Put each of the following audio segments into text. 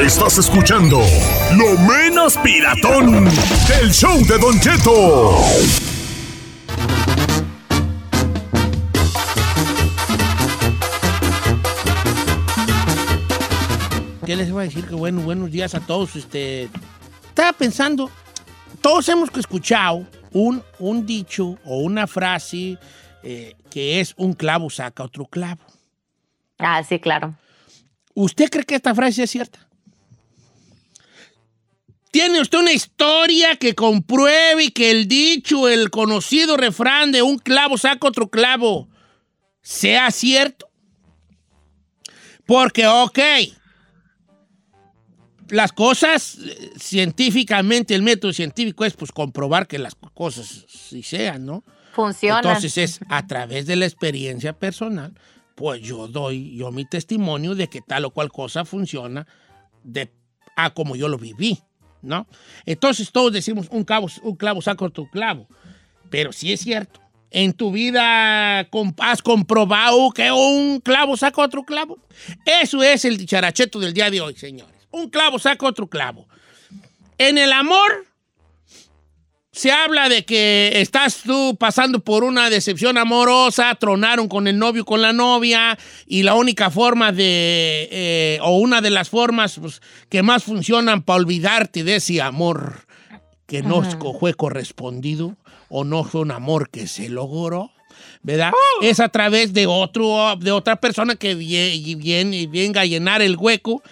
Estás escuchando lo menos piratón del show de Don Cheto. ¿Qué les voy a decir? Que bueno, buenos días a todos. Este, estaba pensando, todos hemos escuchado un, un dicho o una frase eh, que es un clavo saca otro clavo. Ah, sí, claro. ¿Usted cree que esta frase es cierta? ¿Tiene usted una historia que compruebe que el dicho, el conocido refrán de un clavo saca otro clavo sea cierto? Porque, ok, las cosas científicamente, el método científico es pues comprobar que las cosas sí sean, ¿no? Funciona. Entonces es a través de la experiencia personal, pues yo doy yo mi testimonio de que tal o cual cosa funciona de a como yo lo viví, ¿no? Entonces todos decimos un clavo, un clavo saca otro clavo, pero si es cierto. ¿En tu vida has comprobado que un clavo saca otro clavo? Eso es el dicharacheto del día de hoy, señores. Un clavo saca otro clavo. En el amor, se habla de que estás tú pasando por una decepción amorosa, tronaron con el novio, con la novia, y la única forma de, eh, o una de las formas pues, que más funcionan para olvidarte de ese amor que no fue correspondido o no fue un amor que se logró, ¿verdad? Es a través de, otro, de otra persona que vie- viene, venga a llenar el hueco.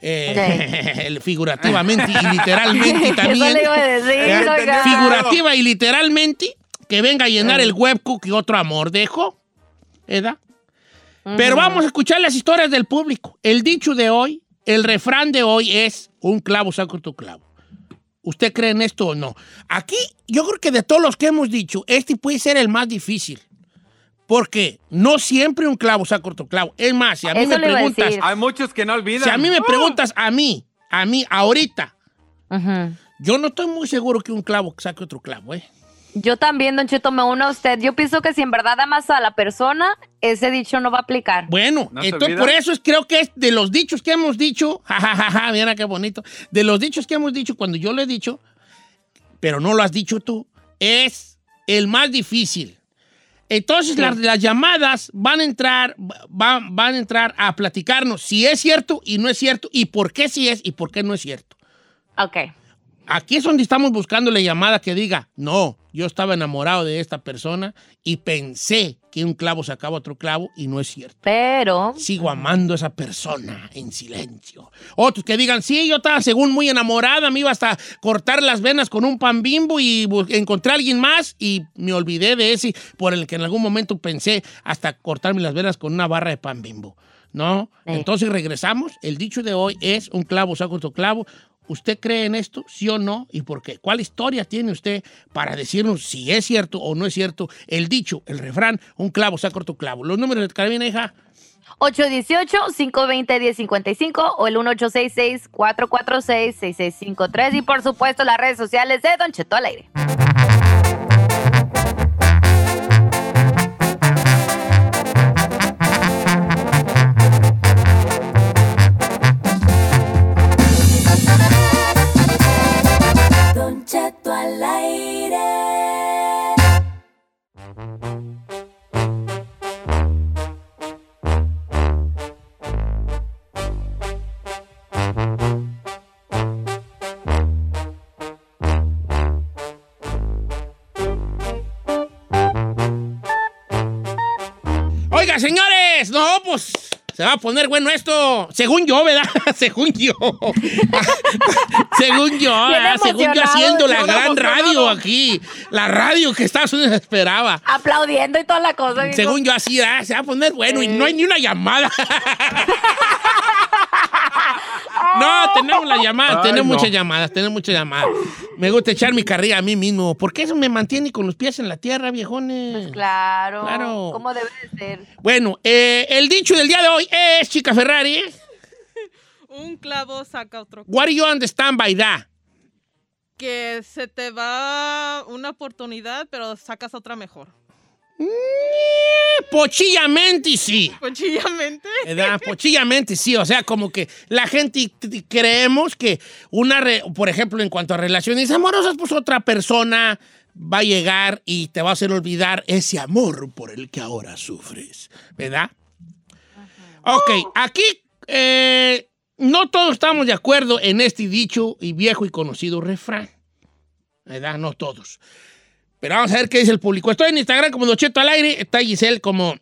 Eh, figurativamente y literalmente también. Eso le iba a decir, ¿Eh? oiga. Figurativa y literalmente, que venga a llenar el hueco que otro amor dejó. ¿Verdad? Pero vamos a escuchar las historias del público. El dicho de hoy, el refrán de hoy es un clavo saca otro clavo. ¿Usted cree en esto o no? Aquí, yo creo que de todos los que hemos dicho, este puede ser el más difícil. Porque no siempre un clavo saca otro clavo. Es más, si a mí Eso me preguntas. Hay muchos que no olvidan. si a mí me preguntas a mí, a mí, ahorita, yo no estoy muy seguro que un clavo saque otro clavo, ¿eh? Yo también, Don Cheto, me uno a usted. Yo pienso que si en verdad amas a la persona, ese dicho no va a aplicar. Bueno, ¿No se entonces por eso es, creo que es de los dichos que hemos dicho, jajajaja, mira qué bonito, de los dichos que hemos dicho cuando yo lo he dicho, pero no lo has dicho tú, es el más difícil. Entonces Sí. las, las llamadas van a entrar, van, van a entrar a platicarnos si es cierto y no es cierto y por qué sí es y por qué no es cierto. Ok. Aquí es donde estamos buscando la llamada que diga, no, yo estaba enamorado de esta persona y pensé que un clavo sacaba otro clavo y no es cierto Pero, sigo amando a esa persona en silencio. Otros que digan, sí, yo estaba según muy enamorada, me iba hasta cortar las venas con un pan bimbo y encontré a alguien más y me olvidé de ese por el que en algún momento pensé hasta cortarme las venas con una barra de pan bimbo. ¿No? Sí. Entonces regresamos. El dicho de hoy es un clavo saca otro clavo. ¿Usted cree en esto? ¿Sí o no? ¿Y por qué? ¿Cuál historia tiene usted para decirnos si es cierto o no es cierto el dicho, el refrán, un clavo saca otro clavo? Los números de carabina, hija. 818-520-1055 o el 1866-446-6653 y por supuesto las redes sociales de Don Cheto al aire. Se va a poner bueno esto. Según yo, ¿verdad? Según yo. Según yo, ¿verdad? Según yo haciendo la gran radio aquí. La radio que Estados Unidos esperaba. Aplaudiendo y toda la cosa. Según yo así, ¿verdad? se va a poner bueno y no hay ni una llamada. No, tenemos la llamada, Ay, tenemos no. muchas llamadas, tenemos muchas llamadas. Me gusta echar mi carrilla a mí mismo, porque eso me mantiene con los pies en la tierra, viejones. Claro. Claro. Como debe de ser. Bueno, eh, el dicho del día de hoy es, chica Ferrari, Un clavo saca otro. what do you understand by that? Que se te va una oportunidad, pero sacas otra mejor. Pochillamente sí. Pochillamente. ¿verdad? Pochillamente sí, o sea, como que la gente creemos que una, re- por ejemplo, en cuanto a relaciones amorosas, pues otra persona va a llegar y te va a hacer olvidar ese amor por el que ahora sufres, ¿verdad? Ok, aquí eh, no todos estamos de acuerdo en este dicho y viejo y conocido refrán, ¿verdad? No todos. Pero vamos a ver qué dice el público. Estoy en Instagram como Docheto al aire, está Giselle como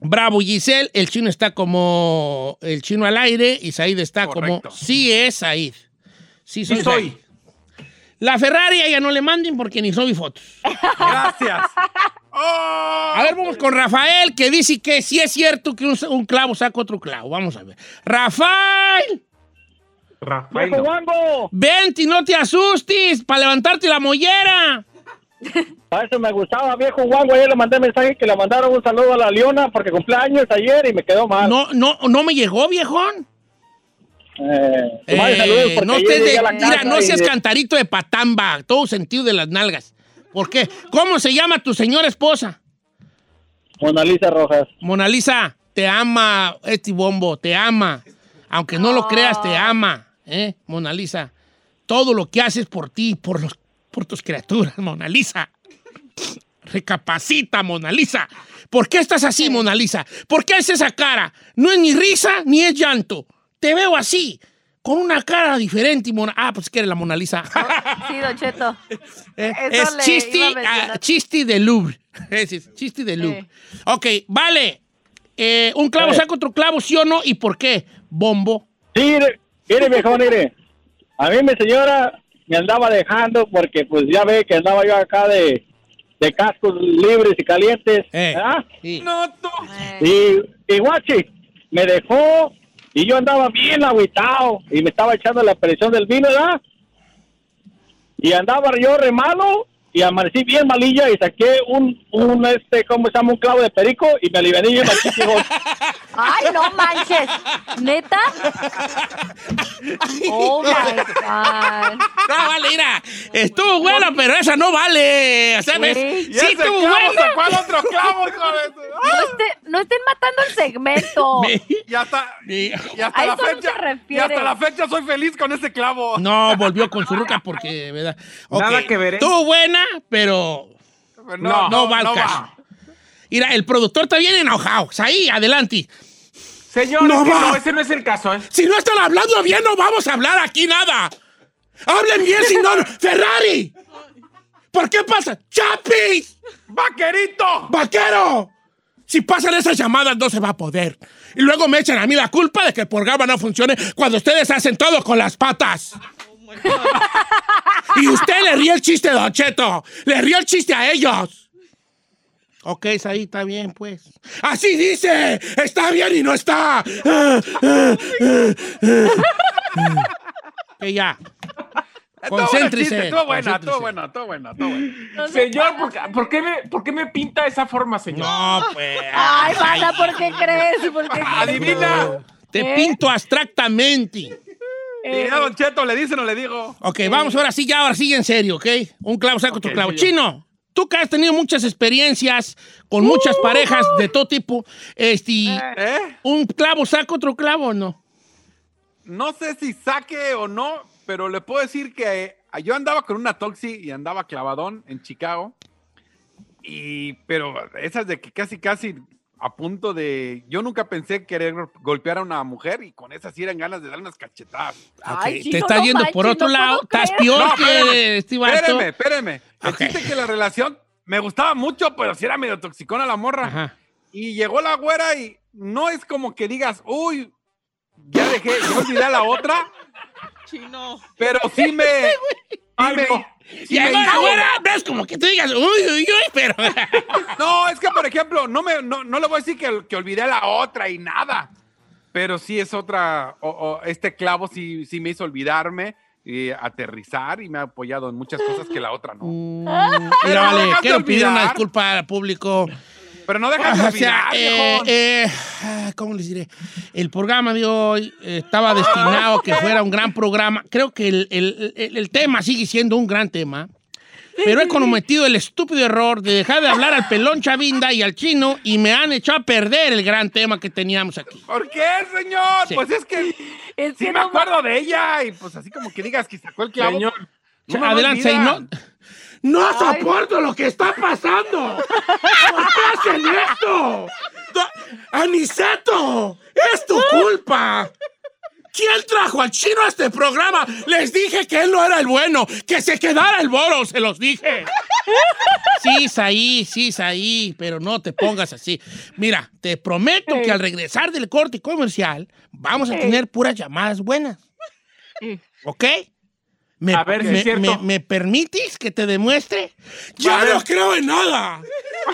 Bravo Giselle, el chino está como el chino al aire y Said está Correcto. como sí es Said. Sí soy. Sí soy. Said. La Ferrari a ella no le manden porque ni subí fotos. Gracias. ¡Oh! A ver, vamos con Rafael que dice que sí es cierto que un, un clavo saca otro clavo. Vamos a ver. Rafael, Rafael. ¡Viejo no. Vente y no te asustes para levantarte la mollera. A eso me gustaba, viejo Wango. Ayer le mandé mensaje que le mandaron un saludo a la Leona porque cumpleaños ayer y me quedó mal. No, no, no me llegó, viejón. Eh, Eh, no, estés de- mira, no seas cantarito de patamba, todo sentido de las nalgas. ¿Por qué? ¿Cómo se llama tu señora esposa? Mona Lisa Rojas. Mona Lisa, te ama este bombo, te ama. Aunque no lo creas, te ama, ¿eh? Mona Lisa. Todo lo que haces por ti, por, los, por tus criaturas, Mona Lisa. Recapacita, Mona Lisa. ¿Por qué estás así, Mona Lisa? ¿Por qué haces esa cara? No es ni risa ni es llanto. Te veo así, con una cara diferente. y Mona... Ah, pues que eres la Mona Lisa. Sí, Don Cheto. Eh, Eso es chisti, mencionar. ah, chisti de Louvre. Ese es chisti de Louvre. Ok, vale. Eh, un clavo Eh. saca otro clavo, ¿sí o no? ¿Y por qué? Bombo. Sí, mire, mire, viejo, mire. A mí mi señora me andaba dejando porque pues ya ve que andaba yo acá de, de cascos libres y calientes. Eh, ¿verdad? sí. No, tú. Y, y guachi, me dejó y yo andaba bien agüitado y me estaba echando la presión del vino, ¿verdad? Y andaba yo re malo y amanecí bien malilla y saqué un, un este, ¿cómo se llama? Un clavo de perico y me aliviané bien. Ay, no manches. ¿Neta? Oh my God. No, vale, mira. Estuvo bueno, pero esa no vale. O Sí, ese estuvo sacó al otro clavo, hijo de su- No, esté- no estén matando el segmento. Me- Y hasta, y hasta A la eso no fecha. se refiere. y hasta la fecha soy feliz con ese clavo. No, volvió con su ruca porque, ¿verdad? Nada que ver, ¿eh? Estuvo buena, pero No, no, va al caso. Mira, el productor está bien enojado. Ahí, adelante. Señor, No es no, ese no es el caso, ¿eh? Si no están hablando bien, no vamos a hablar aquí nada. Hablen bien, si no. ¡Ferrari! ¿Por qué pasa? ¡Chapis! ¡Vaquerito! ¡Vaquero! Si pasan esas llamadas, no se va a poder. Y luego me echan a mí la culpa de que el programa no funcione cuando ustedes hacen todo con las patas. Y usted le ríe el chiste, Don Cheto. Le ríe el chiste a ellos. Ok, ahí está bien, pues. Así dice. Está bien y no está. que ya. Concéntrese. Estuvo buena, estuvo buena, estuvo buena, estuvo buena. Señor, ¿por, qué- por qué me, ¿por qué me pinta de esa forma, señor? No, pues. Ay, banda, ¿por qué crees? ¿Por qué crees? Adivina. Te ¿Eh? pinto abstractamente. A Don Cheto le dice, no le digo. Ok, vamos ahora sí, ya, ahora sí en serio, ¿ok? Un clavo saca otro Ok, clavo. sí. Chino, tú que has tenido muchas experiencias con muchas parejas de todo tipo, este, ¿Eh? ¿un clavo saca otro clavo o no? No sé si saque o no, pero le puedo decir que eh, yo andaba con una toxi y andaba clavadón en Chicago. Y, pero esas de que casi, casi a punto de. Yo nunca pensé querer golpear a una mujer y con esas sí eran ganas de darle unas cachetadas. Ay, Ok, chino, te estás no yendo manches, por otro no lado, estás peor No, que espérame, este. Espéreme, espéreme. El Ok. chiste es que la relación me gustaba mucho, pero sí era medio toxicona la morra. Ajá. Y llegó la güera y no es como que digas, uy, ya dejé, ya olvidé a la otra, Chino. pero sí me. me- sí Y me ahora, ves como que tú digas, uy, uy, uy, pero. No, es que por ejemplo, no, me, no, no le voy a decir que, que olvidé a la otra y nada. Pero sí es otra. o- o este clavo sí, sí me hizo olvidarme, y aterrizar y me ha apoyado en muchas cosas que la otra no. Mira, Pero no vale, quiero pedir una disculpa al público. Pero no dejas de O sea, eh, eh, ah, ¿cómo les diré? El programa de hoy eh, estaba destinado a que fuera un gran programa. Creo que el, el- el- el tema sigue siendo un gran tema. pero he cometido el estúpido error de dejar de hablar al pelón Chavinda y al chino y me han echado a perder el gran tema que teníamos aquí. ¿Por qué, señor? Sí. Pues es que Es sí que me no acuerdo de ella y pues así como que digas que sacó el clavo. Señor, no Adelante, olvida. No. Soporto lo que está pasando. ¿Por qué hacen esto? Aniceto, es tu culpa. ¿Quién trajo al chino a este programa? Les dije que él no era el bueno, que se quedara el boro, se los dije. Sí, Isaí, sí, Isaí, pero no te pongas así. Mira, te prometo que al regresar del corte comercial vamos a tener puras llamadas buenas. ¿Ok? ¿Me, A ver si me- es cierto. me- me permites que te demuestre? ¡Ya no creo en nada!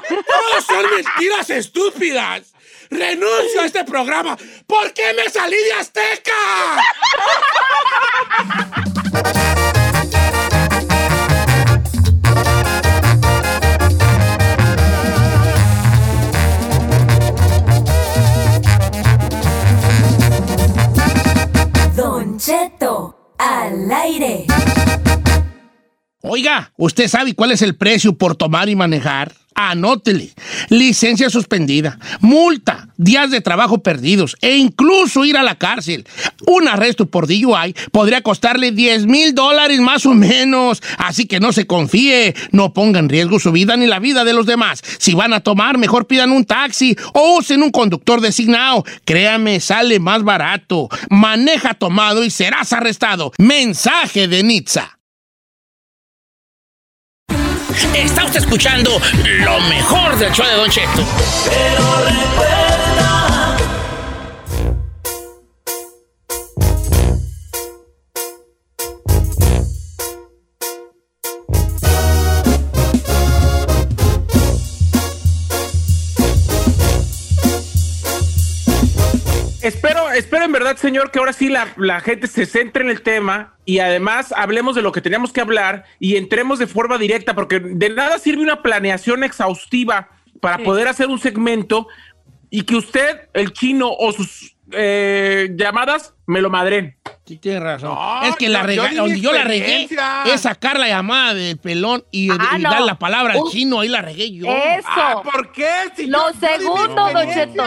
¡Todas son mentiras estúpidas! ¡Renuncio a este programa! ¿Por qué me salí de Azteca? Don Cheto al aire. Oiga, ¿usted sabe cuál es el precio por tomar y manejar? Anótele. Licencia suspendida, multa, días de trabajo perdidos e incluso ir a la cárcel. Un arresto por DUI podría costarle 10 mil dólares más o menos. Así que no se confíe, no ponga en riesgo su vida ni la vida de los demás. Si van a tomar, mejor pidan un taxi o usen un conductor designado. Créame, sale más barato. Maneja tomado y serás arrestado. Mensaje de Nitza. Está usted escuchando lo mejor del show de Don Cheto. espero, verdad, señor, que ahora sí la, la gente se centre en el tema y además hablemos de lo que teníamos que hablar y entremos de forma directa, porque de nada sirve una planeación exhaustiva para poder hacer un segmento y que usted, el chino o sus eh, llamadas me lo madren. Sí, tiene razón. No, es que la yo- rega- yo donde yo la regué es sacar la llamada del pelón y, Ah, y no. dar la palabra al Uh. chino. Ahí la regué yo. Eso. Ah, ¿Por qué? Si Lo yo- segundo, Don. Cheto.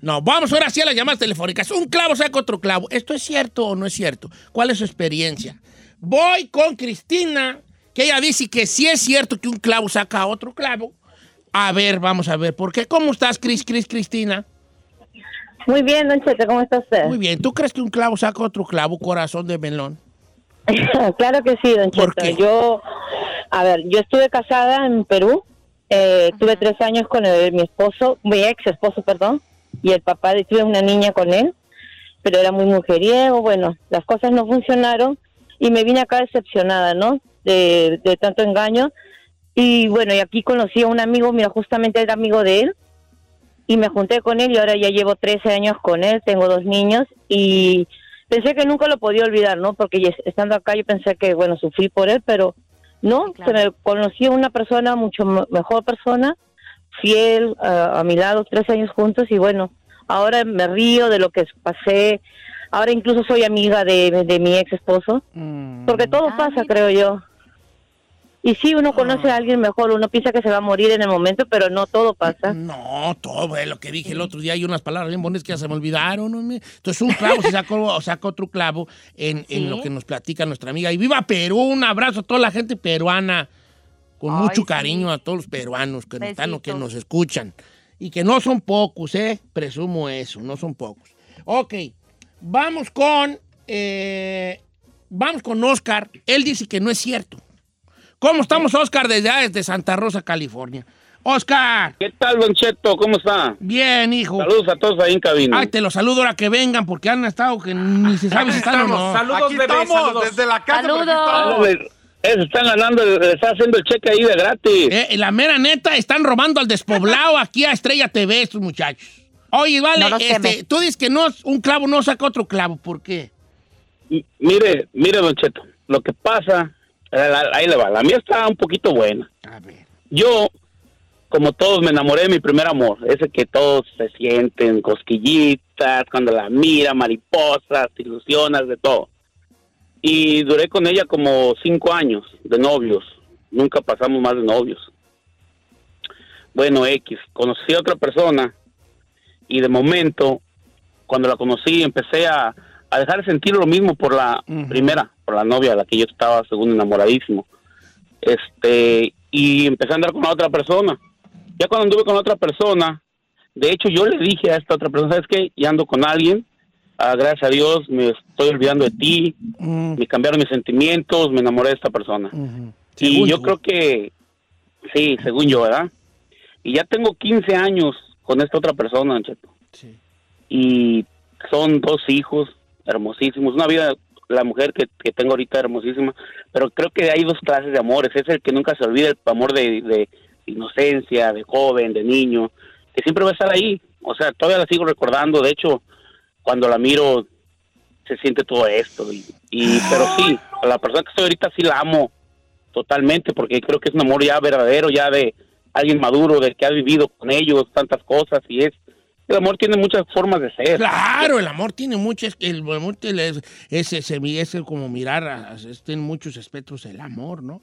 No, vamos ahora sí a las llamadas telefónicas. Un clavo saca otro clavo. ¿Esto es cierto o no es cierto? ¿Cuál es su experiencia? Voy con Cristina, que ella dice que sí es cierto que un clavo saca otro clavo. A ver, vamos a ver. ¿Por qué? ¿Cómo estás, Cris, Cris, Cristina? Muy bien, Don Cheto, ¿cómo está usted? Muy bien. ¿Tú crees que un clavo saca otro clavo, corazón de melón? claro que sí, Don ¿Por Cheto. qué? Yo, a ver, yo estuve casada en Perú, eh, tuve tres años con el- mi esposo, mi ex esposo, perdón, y el papá de tuve una niña con él, pero era muy mujeriego, bueno, las cosas no funcionaron y me vine acá decepcionada, ¿no? De, de tanto engaño. Y bueno, y aquí conocí a un amigo, mira, justamente era amigo de él, y me junté con él y ahora ya llevo 13 años con él, tengo dos niños y pensé que nunca lo podía olvidar, ¿no? Porque estando acá yo pensé que, bueno, sufrí por él, pero no, claro. se me conocí a una persona mucho me- mejor persona, fiel a, a mi lado, tres años juntos y bueno, ahora me río de lo que pasé, ahora incluso soy amiga de, de mi ex esposo, porque todo Ah, pasa, creo yo. Y sí, uno conoce a alguien mejor, uno piensa que se va a morir en el momento, pero no todo pasa. No, todo es lo que dije el otro día. Hay unas palabras bien bonitas que ya se me olvidaron. Entonces, un clavo se sacó, saca otro clavo en, en lo que nos platica nuestra amiga. Y viva Perú, un abrazo a toda la gente peruana. Con Ay, mucho sí. cariño a todos los peruanos que, nos están, o que nos escuchan. Y que no son pocos, ¿eh? Presumo eso, no son pocos. Ok, vamos con. eh, vamos con Oscar. Él dice que no es cierto. ¿Cómo estamos, Oscar, desde, allá, desde Santa Rosa, California? Oscar, ¿Qué tal, Don Cheto? ¿Cómo está? bien, hijo. Saludos a todos ahí en cabina. Ay, te los saludo ahora que vengan porque han estado que ni se sabe si están o no. Saludos, Aquí bebé, estamos, saludos. desde la casa. Saludos. Están ganando, le está haciendo el cheque ahí de gratis. Eh, la mera neta, están robando al despoblado aquí a Estrella TV estos muchachos. Oye, vale, No este, tú dices que no, un clavo no saca otro clavo. ¿Por qué? M- Mire, mire, Don Cheto, lo que pasa, la- ahí le va, la mía está un poquito buena. A ver. Yo, como todos, me enamoré de mi primer amor, ese que todos se sienten cosquillitas, cuando la mira, mariposas, te ilusionas, de todo. Y duré con ella como cinco años de novios. nunca pasamos más de novios. Bueno, X, conocí a otra persona y de momento, cuando la conocí, empecé a, a dejar de sentir lo mismo por la primera, por la novia, la que yo estaba según enamoradísimo. Este, y empecé a andar con la otra persona. Ya cuando anduve con la otra persona, de hecho yo le dije a esta otra persona, ¿sabes qué? Ya ando con alguien, ah, gracias a Dios me estoy olvidando de ti, me cambiaron mis sentimientos, me enamoré de esta persona. Y yo tú. creo que, sí, según yo, ¿verdad? Y ya tengo 15 años con esta otra persona, Cheto. Y son dos hijos hermosísimos. Una vida, la mujer que, que tengo ahorita hermosísima. Pero creo que hay dos clases de amores. Es el que nunca se olvida, el amor de, de inocencia, de joven, de niño, que siempre va a estar ahí. O sea, todavía la sigo recordando. De hecho, cuando la miro, se siente todo esto. Y, y- pero sí, a la persona que estoy ahorita sí la amo totalmente, porque creo que es un amor ya verdadero, ya de alguien maduro, de que ha vivido con ellos tantas cosas y es el amor tiene muchas formas de ser. Claro, el amor tiene muchas, el amor es, es, es- es como mirar, a- tiene muchos espectros el amor, ¿no?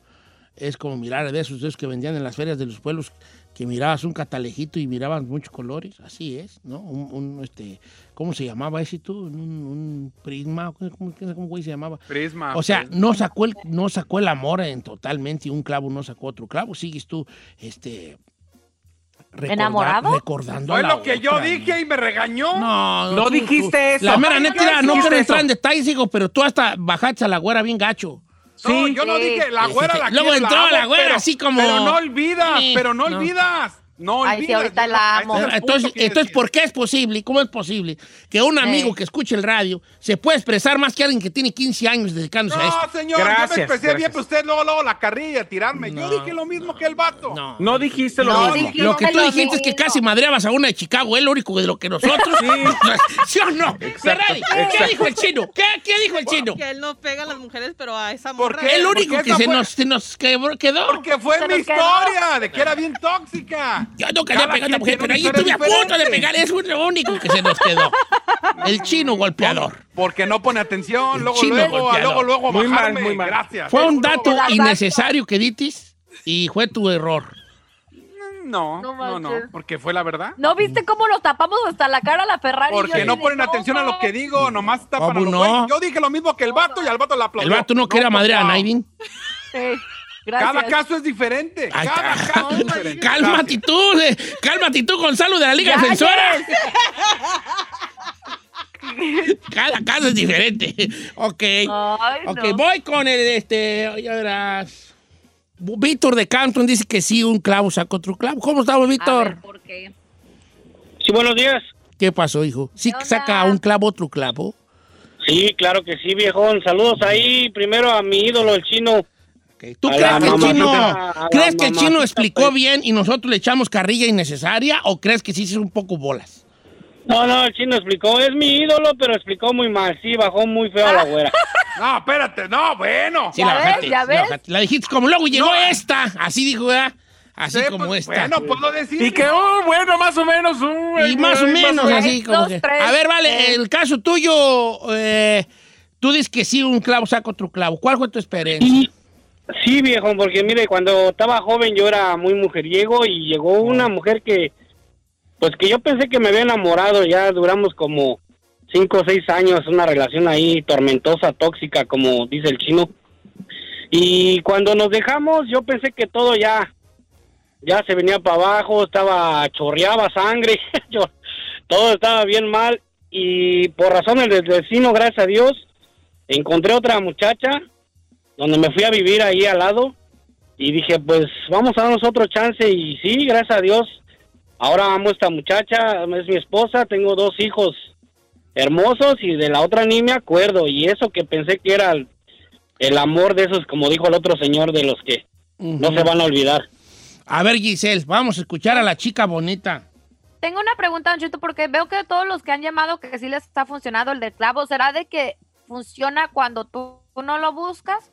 Es como mirar de esos, de esos que vendían en las ferias de los pueblos, que mirabas un catalejito y mirabas muchos colores, así es, ¿no? Un, un, este, ¿cómo se llamaba ese tú? Un, un prisma, ¿cómo, cómo, cómo güey se llamaba? Prisma. O sea, prisma. no sacó el, no sacó el amor en totalmente y un clavo no sacó otro clavo. Sigues tú, este. recorda- ¿Enamorado? Recordando a Fue la lo que yo dije y me regañó. No, No tú- dijiste tú- eso. La mera neta, no no quiero entrar en detalles, hijo, pero tú hasta bajaste a la güera bien gacho. No, yo no Sí. dije, la Sí, güera sí, la sí. Luego quiero, entró la güera pero- así como- Pero no olvidas, Sí, pero no, no. olvidas. No Ay, sí, ahorita yo la no- amo. es Entonces, entonces. ¿por qué es posible? ¿Cómo es posible que un amigo Sí. que escuche el radio se pueda expresar más que alguien que tiene 15 años dedicándose a esto? No, señor, yo Gracias, me expresé bien, gracias. pero usted luego, luego la carrilla, tirarme. No. Yo dije lo mismo que el vato. No. No dijiste lo No, mismo. dije- Lo que tú lo dijiste es que mismo. casi madreabas a una de Chicago, es lo único de lo que nosotros. Sí, o no? ¿qué exacto. dijo el chino? ¿Qué, qué dijo el chino? Que él no pega a las mujeres, pero a esa ¿Por morra. qué? El Porque único que se nos, se nos quebró- quedó. Porque fue mi historia de que era bien tóxica. Yo no quería Cada pegar a mujer, pero ahí estuve a historia punto de diferente. pegar. Es lo único que se nos quedó. El chino golpeador. Porque no pone atención, El luego, chino luego, golpeador. luego, luego, Muy mal, bajarme. muy mal. Gracias. Fue Luego, un dato innecesario que ditis y fue tu error. No, No no, no, porque fue la verdad. ¿No viste cómo nos tapamos hasta la cara a la Ferrari? Porque no ponen atención a lo que digo, nomás tapan a ¿Cómo los no? Yo dije lo mismo que el vato y al vato la El aplaudió. vato no quería madrear a papá. Naidin. Sí, gracias. Cada caso es diferente. Ay, Cada ca- caso es diferente. Cálmate tú, eh, cálmate tú, Gonzalo de la Liga Defensora. Cada caso es diferente. Ok. Ay, Ok, no. voy con el, este, ya verás. Víctor de Canton dice que sí, un clavo saca otro clavo. ¿Cómo estamos, A ver, Víctor? ¿por qué? Sí, buenos días. ¿Qué pasó, hijo? ¿Sí saca un clavo otro clavo? Sí, claro que sí, viejón. Saludos ahí primero a mi ídolo, el chino. ¿Tú crees que el chino, crees que el chino explicó bien y nosotros le echamos carrilla innecesaria o crees que sí es un poco bolas? No, no, el chino explicó. Es mi ídolo, pero explicó muy mal. Sí, bajó muy feo a la güera. No, espérate, no, bueno. Sí, ¿Ya la ves? ¿Ya sí la ves? bajaste. La dijiste como luego llegó esta. Así dijo, ¿verdad? Así Sí, como pues, esta. Bueno, puedo decir. Y que, oh, bueno, más o menos. uh, y más o eh, menos menos. así como Dos, que. tres. A ver, vale, el caso tuyo, eh, tú dices que sí, un clavo saca otro clavo. ¿Cuál fue tu experiencia? Sí, viejo, porque mire, cuando estaba joven yo era muy mujeriego y llegó una mujer que, pues que yo pensé que me había enamorado. Ya duramos como cinco o seis años, una relación ahí tormentosa, tóxica, como dice el chino. Y cuando nos dejamos, yo pensé que todo ya, ya se venía para abajo, estaba, chorreaba sangre, yo- todo estaba bien mal. Y por razones del destino, gracias a Dios, encontré otra muchacha donde me fui a vivir ahí al lado y dije, pues vamos a darnos otro chance y sí, gracias a Dios, ahora amo a esta muchacha, es mi esposa, tengo dos hijos hermosos y de la otra ni me acuerdo y eso que pensé que era el, el amor de esos, como dijo el otro señor, de los que no se van a olvidar. A ver, Giselle, vamos a escuchar a la chica bonita. Tengo una pregunta, Don Cheto, porque veo que todos los que han llamado que sí les está funcionando el del clavo, ¿será de que funciona cuando tú no lo buscas?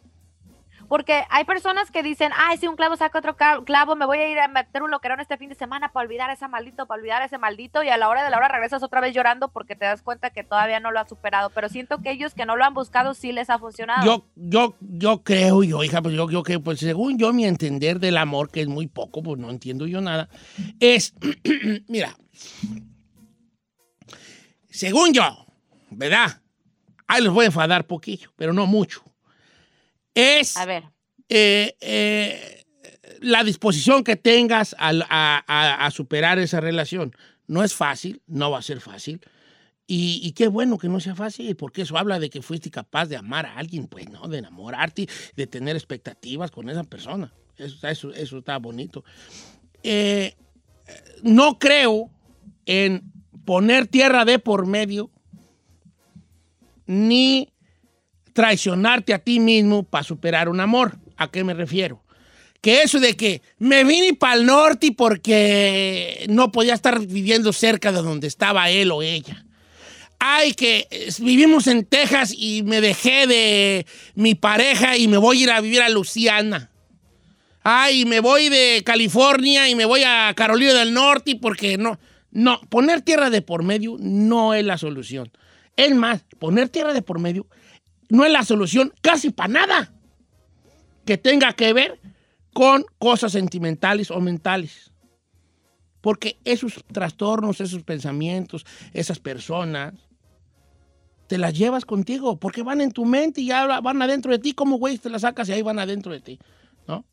Porque hay personas que dicen, ay, si un clavo saca otro clavo, me voy a ir a meter un loquerón este fin de semana para olvidar a ese maldito, para olvidar a ese maldito, y a la hora de la hora regresas otra vez llorando porque te das cuenta que todavía no lo has superado. Pero siento que ellos que no lo han buscado sí les ha funcionado. Yo, yo, yo creo, yo, hija, pues yo, yo que, pues según yo, mi entender del amor, que es muy poco, pues no entiendo yo nada, es, mira, según yo, ¿verdad? Ahí les voy a enfadar poquillo, pero no mucho. Es A ver. eh, eh, la disposición que tengas a, a- a superar esa relación. No es fácil, no va a ser fácil. Y, y qué bueno que no sea fácil, porque eso habla de que fuiste capaz de amar a alguien, pues, ¿no? De enamorarte, de tener expectativas con esa persona. Eso, eso, eso está bonito. Eh, no creo en poner tierra de por medio ni traicionarte a ti mismo para superar un amor. ¿A qué me refiero? Que eso de que me vine para el norte porque no podía estar viviendo cerca de donde estaba él o ella. Ay, que eh, vivimos en Texas y me dejé de mi pareja y me voy a ir a vivir a Luciana. Ay, me voy de California y me voy a Carolina del Norte porque no. No, poner tierra de por medio no es la solución. Es más, poner tierra de por medio no es la solución casi para nada que tenga que ver con cosas sentimentales o mentales. Porque esos trastornos, esos pensamientos, esas personas, te las llevas contigo, porque van en tu mente y ya van adentro de ti, como güey te las sacas y ahí van adentro de ti, ¿no?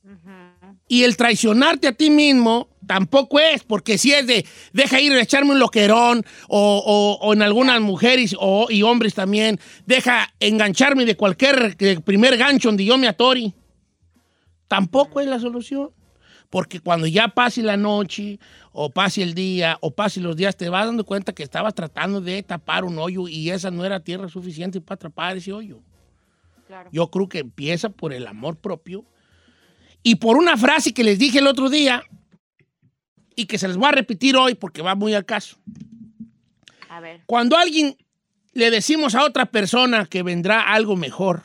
Y el traicionarte a ti mismo tampoco es, porque si es de deja ir a echarme un loquerón, o, o- o en algunas mujeres o, y hombres también, deja engancharme de cualquier de primer gancho donde yo me atori. Tampoco es la solución. Porque cuando ya pase la noche, o pase el día, o pase los días, te vas dando cuenta que estabas tratando de tapar un hoyo y esa no era tierra suficiente para atrapar ese hoyo. Yo creo que empieza por el amor propio y por una frase que les dije el otro día y que se les voy a repetir hoy porque va muy al caso. A ver. Cuando alguien le decimos a otra persona que vendrá algo mejor,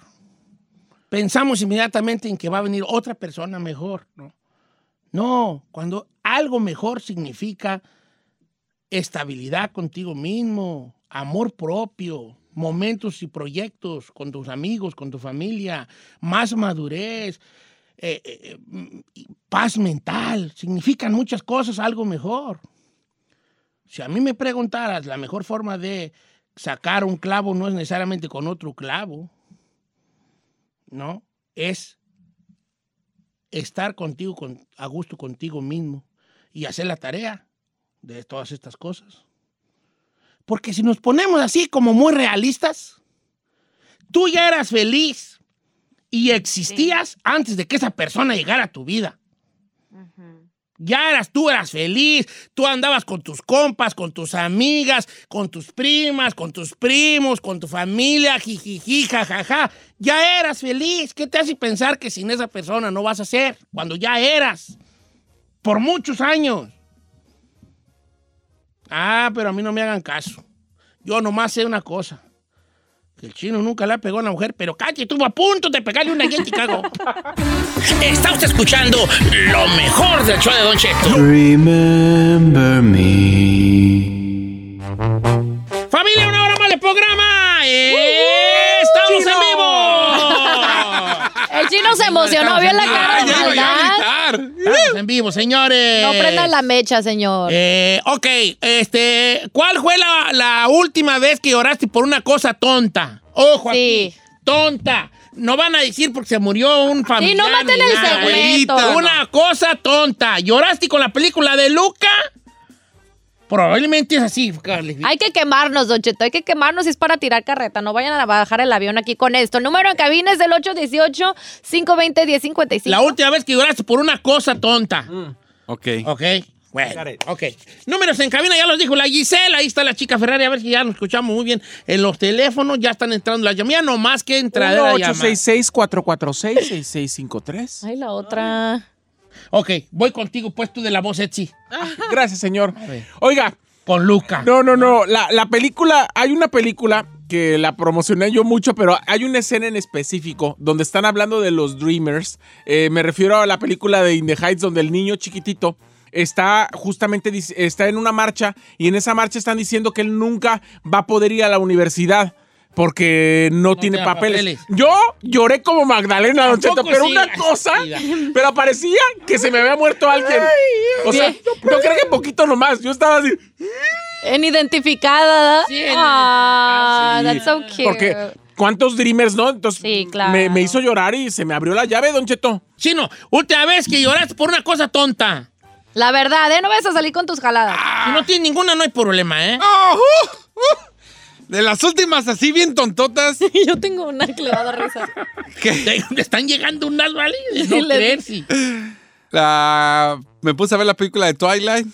pensamos inmediatamente en que va a venir otra persona mejor, ¿no? No, cuando algo mejor significa estabilidad contigo mismo, amor propio, momentos y proyectos con tus amigos, con tu familia, más madurez, eh, eh, mm, y paz mental, significan muchas cosas algo mejor. Si a mí me preguntaras, la mejor forma de sacar un clavo no es necesariamente con otro clavo, ¿no? Es estar contigo con- a gusto contigo mismo y hacer la tarea de todas estas cosas. Porque si nos ponemos así como muy realistas, tú ya eras feliz y existías antes de que esa persona llegara a tu vida. Ya eras, tú eras feliz, tú andabas con tus compas, con tus amigas, con tus primas, con tus primos, con tu familia, jijiji, jajaja. Ya eras feliz. ¿Qué te hace pensar que sin esa persona no vas a ser? Cuando ya eras. Por muchos años. Ah, pero a mí no me hagan caso. Yo nomás sé una cosa. Que el chino nunca le pegó a una mujer, pero Katy estuvo a punto de pegarle una allá en Chicago. Está usted escuchando lo mejor del show de Don Cheto. Remember me. Familia, una hora más de programa. ¡Eh! ¡Estamos en vivo! El chino se emocionó, vio la cara de maldad. Estamos en vivo, señores. No prendan la mecha, señor. Eh, ok, este, ¿cuál fue la, la última vez que lloraste por una cosa tonta? Ojo aquí, tonta. No van a decir porque se murió un familiar. no maten el segmento. Una cosa tonta. ¿Lloraste con la película de Luca? Probablemente es así, Carly. Hay que quemarnos, Don Cheto, hay que quemarnos y es para tirar carreta. No vayan a bajar el avión aquí con esto. Número en cabina es del 818-520-1055. La última vez que lloraste por una cosa tonta. Ok. Ok. Bueno, ok. Números en cabina, ya los dijo la Gisela. Ahí está la chica Ferrari. A ver si ya nos escuchamos muy bien. En los teléfonos ya están entrando las llamadas. No más que llamadas. 866-446-6653. Ay, la otra. Ok, voy contigo, pues tú de la voz Etsy. Gracias, señor. Oiga. Con Luca. No, no, no. La, la película, hay una película que la promocioné yo mucho, pero hay una escena en específico donde están hablando de los Dreamers. Eh, me refiero a la película de In the Heights, donde el niño chiquitito está justamente está en una marcha y en esa marcha están diciendo que él nunca va a poder ir a la universidad. Porque no, tiene tiene papeles. papeles. Yo lloré como Magdalena, Don Cheto, Tampoco pero sí, una cosa, pero parecía que se me había muerto alguien. O sea, yo creo que poquito nomás. Yo estaba así. En identificada. Sí, en Ah, Sí, that's so cute. Porque cuántos Dreamers, ¿no? Entonces Sí, claro. me, me hizo llorar y se me abrió la llave, Don Cheto. Chino, última vez que lloraste por una cosa tonta. La verdad, ¿eh? No vas a salir con tus jaladas. Si no tienes ninguna, no hay problema, ¿eh? Oh, uh, uh. De las últimas así bien tontotas. Yo tengo una que le va a dar risa. Te- te están llegando unas, ¿vale? No Le- creer, sí. La- me puse a ver la película de Twilight.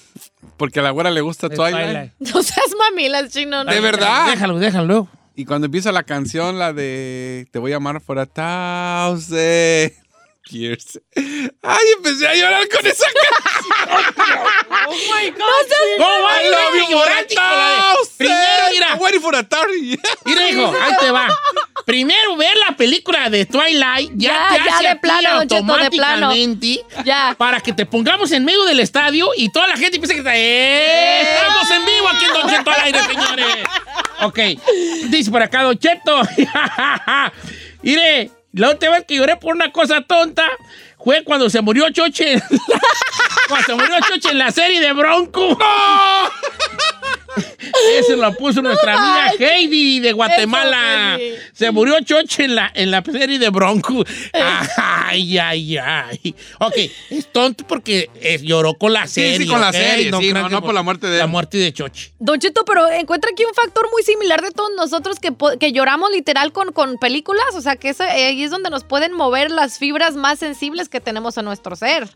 Porque a la güera le gusta De Twilight. Twilight. No seas mamilas, chino. De verdad. Déjalo, déjalo. Y cuando empieza la canción, la de Te voy a amar for a thousand years. Ay, empecé a llorar con esa canción. Oh my God. ¿Cómo va? I love you. Primero, mira. I'm waiting for a thousand. Mira, hijo, ahí te va. Primero ver la película de Twilight ya, Ya, te ya, hace de plano, de automáticamente Ya. para que te pongamos en medio del estadio y toda la gente piensa que está, ¡eh! Estamos en vivo aquí en Don Cheto al aire, señores. Ok. Dice por acá, Don Cheto. Mire, la última vez que lloré por una cosa tonta fue cuando se murió Choche. cuando se murió Choche en la serie de Bronco. Eso lo puso nuestra amiga Heidi de Guatemala. Se murió Choche en la, en la serie de Bronco. Ay, ay, ay. Ok, es tonto porque eh, lloró con la Sí, serie. sí, con la serie, sí, no, que no por la muerte de La él. muerte de Choche. Don Cheto, pero encuentra aquí un factor muy similar de todos nosotros que, que lloramos literal con, con películas. O sea, que eso, eh, ahí es donde nos pueden mover las fibras más sensibles que tenemos en nuestro ser.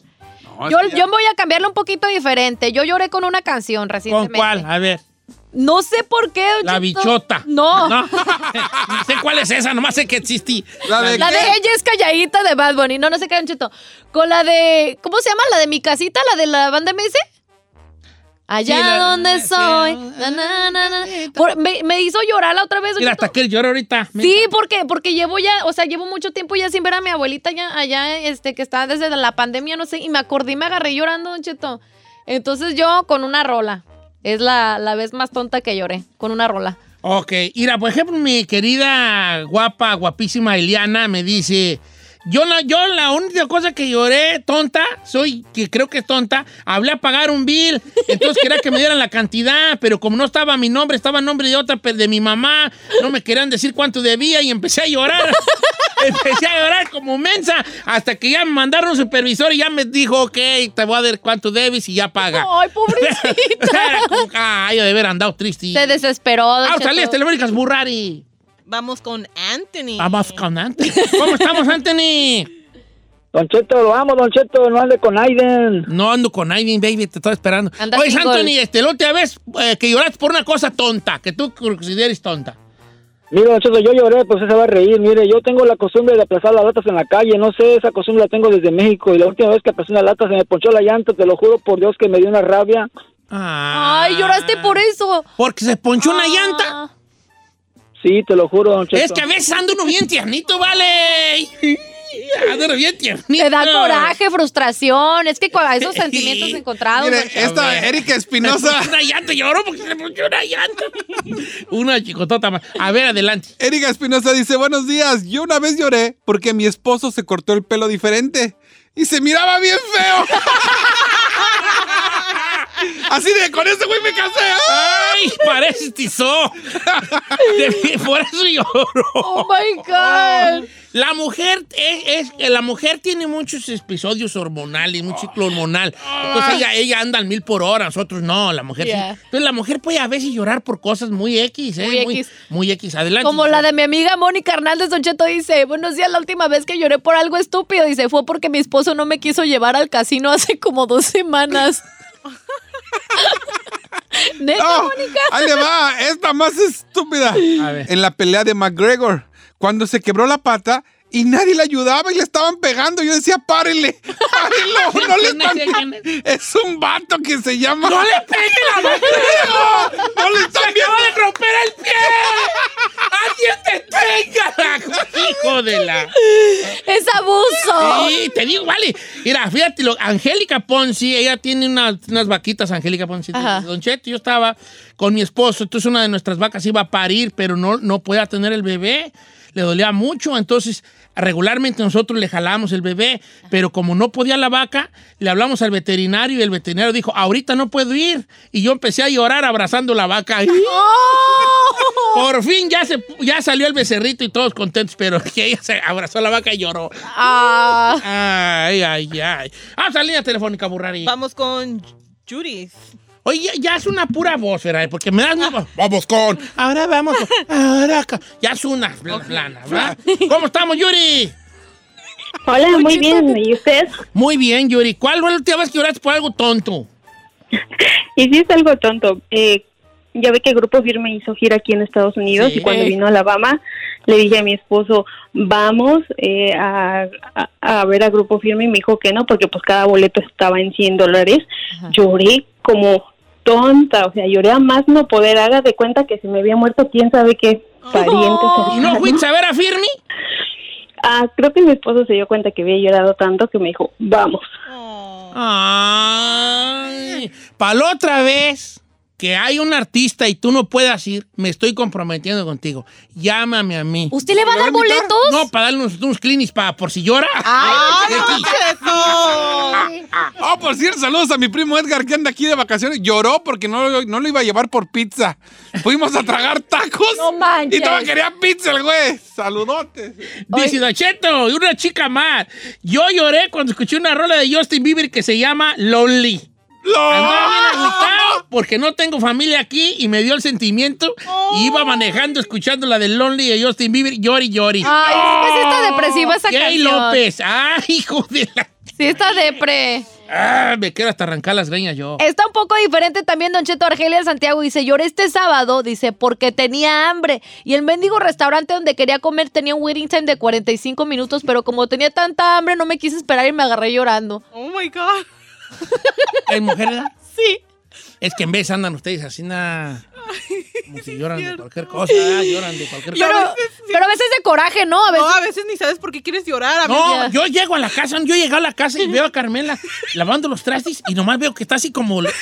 No, Yo, yo voy a cambiarlo un poquito diferente. Yo lloré con una canción ¿Con recientemente. cuál? A ver. No sé por qué, La bichota. No. No. No sé cuál es esa, nomás sé que existí. ¿La de La qué? de ella es calladita de Bad Bunny. No, no sé qué, Don Cheto. Con la de. ¿Cómo se llama? La de mi casita, la de la banda MS. Allá Sí, la- donde sí, soy. la- na, na, na. Por- me, me hizo llorar la otra vez. Mira, hasta que él llora ahorita. Sí, porque, porque llevo ya, o sea, llevo mucho tiempo ya sin ver a mi abuelita ya allá, este, que está desde la pandemia, no sé, y me acordé y me agarré llorando, Don Cheto. Entonces yo con una rola. Es la, la vez más tonta que lloré, con una rola. Ok, mira, por ejemplo, mi querida, guapa, guapísima Eliana me dice, yo la, yo la única cosa que lloré tonta, soy, que creo que es tonta, hablé a pagar un bill, entonces quería que me dieran la cantidad, pero como no estaba mi nombre, estaba el nombre de otra, de mi mamá, no me querían decir cuánto debía y empecé a llorar. Empecé a llorar como mensa hasta que ya me mandaron un supervisor y ya me dijo, ok, te voy a dar cuánto debes y ya paga. Ay, pobrecita. Ay, de haber andado triste. Se desesperó, Ah, salías telefónicas Burrari. Vamos con Anthony. Vamos con Anthony. ¿Cómo estamos, Anthony? Don Cheto, lo amo, Don Cheto, no ande con Aiden. No ando con Aiden, baby, te estoy esperando. Anda Oye. Anthony, este, la última vez eh, que lloraste por una cosa tonta, que tú consideres tonta. Mire, Don Cheto, yo lloré, pues se va a reír. Mire, yo tengo la costumbre de aplazar las latas en la calle. No sé, esa costumbre la tengo desde México. Y la última vez que aplacé una lata se me ponchó la llanta. Te lo juro por Dios que me dio una rabia. Ay, lloraste por eso. Porque se ponchó una Ah. llanta. Sí, te lo juro, Don Cheto. Es que a veces ando uno bien tiernito, vale. Uno bien tiernito. Te da coraje, frustración. Es que con esos sentimientos encontrados. Mire, Don esta. Erika Espinosa. una llanta, lloró porque se ponchó una llanta. una chicotota más. A ver, adelante. Erika Espinosa dice, buenos días, yo una vez lloré porque mi esposo se cortó el pelo diferente y se miraba bien feo. Así de, con ese güey me casé. ¡Ay! Parece tizó. De- Por eso lloró. Oh my God. La mujer es, es- la mujer tiene muchos episodios hormonales, mucho ciclo hormonal. Entonces ella, ella anda al mil por hora, nosotros no, la mujer Yeah. sí. Entonces la mujer puede a veces llorar por cosas muy X, ¿eh? Muy Muy, X. muy X. Adelante. Como la de mi amiga Mónica Hernández Don Cheto dice, buenos días, la última vez que lloré por algo estúpido, dice, fue porque mi esposo no me quiso llevar al casino hace como dos semanas. ¿Neta, No, Mónica? ahí le va, esta más estúpida. A ver. En la pelea de McGregor, cuando se quebró la pata, y nadie le ayudaba y le estaban pegando. Yo decía, párenle, párenlo, no le están... Es un vato que se llama... ¡No le pegue la mano! No, no le están ¡Se acaba de romper el pie! ¡Alguien deténgala! ¡Hijo de la... ¡Es abuso! Sí, te digo, vale. Mira, fíjate, lo- Angélica Ponzi, ella tiene unas, unas vaquitas, Angélica Ponzi. Ajá. Don Cheto, yo estaba con mi esposo, entonces una de nuestras vacas iba a parir, pero no, no podía tener el bebé. Le dolía mucho, entonces regularmente nosotros le jalamos el bebé, pero como no podía la vaca, le hablamos al veterinario y el veterinario dijo, ahorita no puedo ir. Y yo empecé a llorar abrazando la vaca. Por fin ya, se, ya salió el becerrito y todos contentos, pero que ella se abrazó a la vaca y lloró. Ah. Ay, ay, ay. Vamos a la línea telefónica, Burrari. Vamos con Judith. Oye, ya, ya es una pura voz, Ferrari, porque me das... una- Vamos con... Ahora vamos con... Ahora ca- Ya es una pl- plana, ¿verdad? ¿Cómo estamos, Yuri? Hola, muy bien. ¿Y usted? Muy bien, Yuri. ¿Cuál fue la última vez que lloraste por algo tonto? Y sí es algo tonto. Eh, ya ve que Grupo Firme hizo gira aquí en Estados Unidos Sí. y cuando vino a Alabama le dije a mi esposo, vamos eh, a, a- a ver a Grupo Firme y me dijo que no, porque pues cada boleto estaba en 100 dólares. Lloré como tonta, o sea, lloré a más no poder. Haga de cuenta que se me había muerto quién sabe qué pariente. ¿Y no fuiste a ver a Firmi? Ah, creo que mi esposo se dio cuenta que había llorado tanto que me dijo, vamos. Ay. Para la otra vez que hay un artista y tú no puedas ir, me estoy comprometiendo contigo. Llámame a mí. ¿Usted le va a dar boletos? No, para darle unos, unos clinics para por si llora. ¡Ah, Oh, por cierto, saludos a mi primo Edgar que anda aquí de vacaciones. Lloró porque no, no lo iba a llevar por pizza. Fuimos a tragar tacos. No manches. Y todavía quería pizza el güey. Saludotes. Dice Don Cheto, y una chica más. Yo lloré cuando escuché una rola de Justin Bieber que se llama Lonely. Andaba bien agüitado porque no tengo familia aquí y me dio el sentimiento y iba manejando escuchando la de Lonely de Justin Bieber, llori, llori. Ay, es que sí está depresiva esa Jay canción. López. ¡Ay, hijo de la... Sí está depre. Ah, me quiero hasta arrancar las greñas yo. Está un poco diferente también Don Cheto Argelia Santiago. Dice, lloré este sábado, dice, porque tenía hambre. Y el mendigo restaurante donde quería comer tenía un waiting time de 45 minutos, pero como tenía tanta hambre no me quise esperar y me agarré llorando. Oh my God. ¿Es mujer, verdad? Sí. Es que en vez andan ustedes así, na, como si lloran de cualquier cosa, lloran de cualquier Yo Pero, a veces sí- pero a veces de coraje, ¿no? A veces... No, a veces ni sabes por qué quieres llorar. A No, yo llego a la casa, yo llego a la casa y veo a Carmela lavando los trastes y nomás veo que está así como, como, que,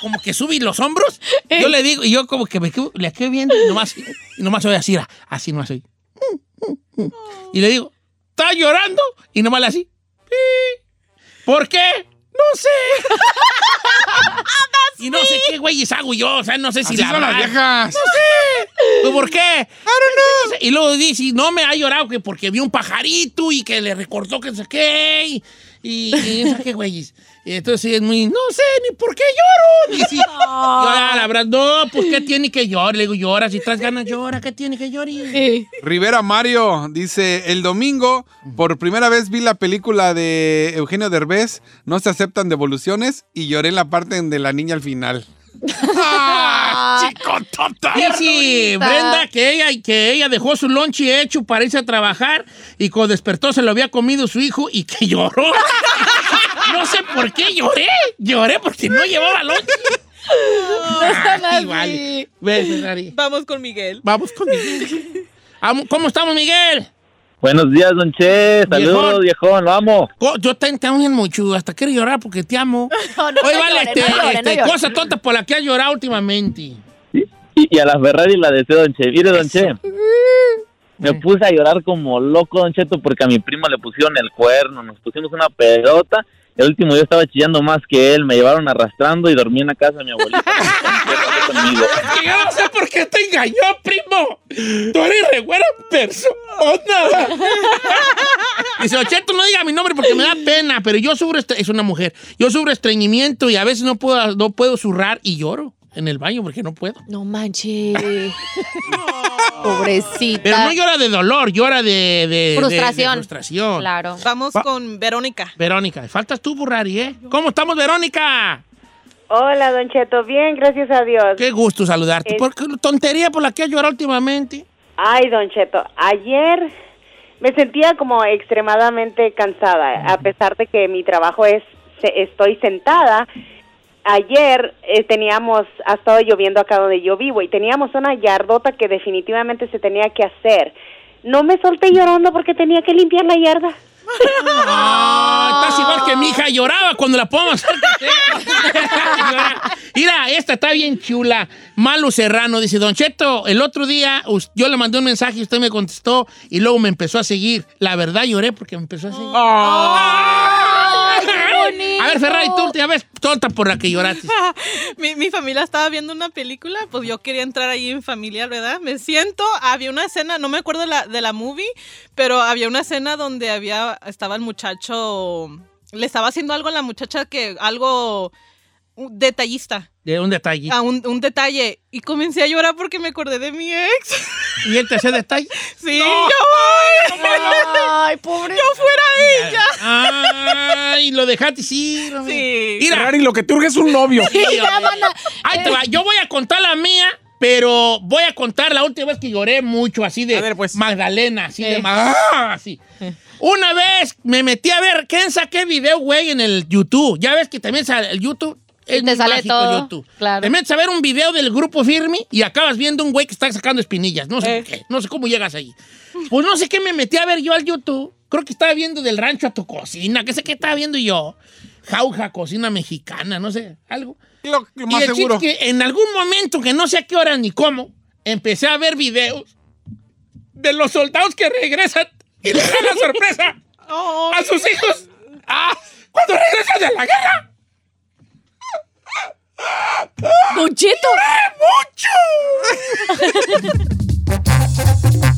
como que sube los hombros. Yo le digo, y yo como que me quedo, le quedo viendo y nomás, y nomás soy así, así nomás soy. Y le digo, ¿está llorando? Y nomás le así. ¿Por qué? No sé. y no sé qué güeyes hago yo, o sea, no sé si Así son las viejas. No sé. Pues, ¿Por qué? No sé. Y luego dice, no me ha llorado que porque vio un pajarito y que le recortó que no sé qué. Y, y, y no sé qué güeyes. Y entonces es muy, no sé ni por qué lloro. Dice, yo, ah, la verdad, no, pues ¿qué tiene que llorar? Le digo, llora, si traes ganas, llora, ¿qué tiene que llorar? Rivera Mario dice, el domingo por primera vez vi la película de Eugenio Derbez, no se aceptan devoluciones y lloré en la parte de la niña al final. ¡Ah, chico tota! Dice Brenda que ella, que ella dejó su lonche hecho para irse a trabajar y cuando despertó se lo había comido su hijo y que lloró. no sé por qué lloré. Lloré porque no llevaba lonche. Vale. Ve, Ferrari. Vamos con Miguel. Vamos con Miguel. ¿Cómo estamos, Miguel? Buenos días, Don Che. Saludos, viejón. Lo amo. Yo te, te amo mucho, hasta quiero llorar porque te amo. No, no, Oye, no vale, llore, este, no llore, no este, llore. cosa tonta por la que has llorado últimamente. Y, y a la Ferrari la deseo, Don Che. Mire, Don Che. Me puse a llorar como loco, Don Cheto, porque a mi primo le pusieron el cuerno. Nos pusimos una pelota. El último yo estaba chillando más que él. Me llevaron arrastrando y dormí en la casa de mi abuelita. conmigo. Es que yo no sé por qué te engañó, primo. Tú eres re buena persona. Dice, Ocheto, no diga mi nombre porque me da pena, pero yo sufro, es una mujer, yo sufro estreñimiento y a veces no puedo, no puedo zurrar y lloro en el baño porque no puedo. No manches. Pobrecita. Pero no llora de dolor, llora de, de- Frustración. de frustración. Claro. Vamos Va- con Verónica. Verónica, faltas tú, Burrari, ¿eh? ¿Cómo estamos, Verónica? Hola, Don Cheto. Bien, gracias a Dios. Qué gusto saludarte. Es- ¿Por qué tontería por la que has llorado últimamente? Ay, Don Cheto, ayer me sentía como extremadamente cansada, a pesar de que mi trabajo es, se- estoy sentada. Ayer eh, teníamos, ha estado lloviendo acá donde yo vivo y teníamos una yardota que definitivamente se tenía que hacer. No me solté llorando porque tenía que limpiar la yarda. Ah, estás igual que mi hija, lloraba cuando la podemos Mira, esta está bien chula. Malo Serrano dice, Don Cheto, el otro día yo le mandé un mensaje y usted me contestó y luego me empezó a seguir. La verdad lloré porque me empezó a seguir. A ver, Ferrari, tú ya ves, tonta por la que lloraste. mi, mi familia estaba viendo una película, pues yo quería entrar ahí en familiar, ¿verdad? Me siento, había una escena, no me acuerdo la, de la movie, pero había una escena donde había, estaba el muchacho, le estaba haciendo algo a la muchacha que, algo un detallista. De un detalle. A un, un detalle. Y comencé a llorar porque me acordé de mi ex. ¿Y él te hacía detalle? Sí, yo. Ay, pobre. Yo fuera ella. Ay, lo dejaste, sí. no Sí. Mira, Ferrari, lo que te urge es un novio. Sí. Ahí te va. Yo voy a contar la mía, pero voy a contar la última vez que lloré mucho, así de Magdalena, así de Eh. ¡Ah! así. Una vez me metí a ver, ¿quién saqué video, güey, en el YouTube? Ya ves que también sale el YouTube. Es te muy sale mágico todo, YouTube. claro. Te metes a ver un video del grupo Firme y acabas viendo un güey que está sacando espinillas. No sé Eh. qué, no sé cómo llegas ahí. Pues no sé qué me metí a ver yo al YouTube. Creo que estaba viendo del rancho a tu cocina, qué sé qué estaba viendo yo. Jauja, cocina mexicana, no sé, algo. Lo, lo más y el seguro. es que en algún momento, que no sé a qué hora ni cómo, empecé a ver videos de los soldados que regresan y le dan la sorpresa a sus hijos ah, cuando regresan de la guerra. ¡Don Cheto! ¡Mucho!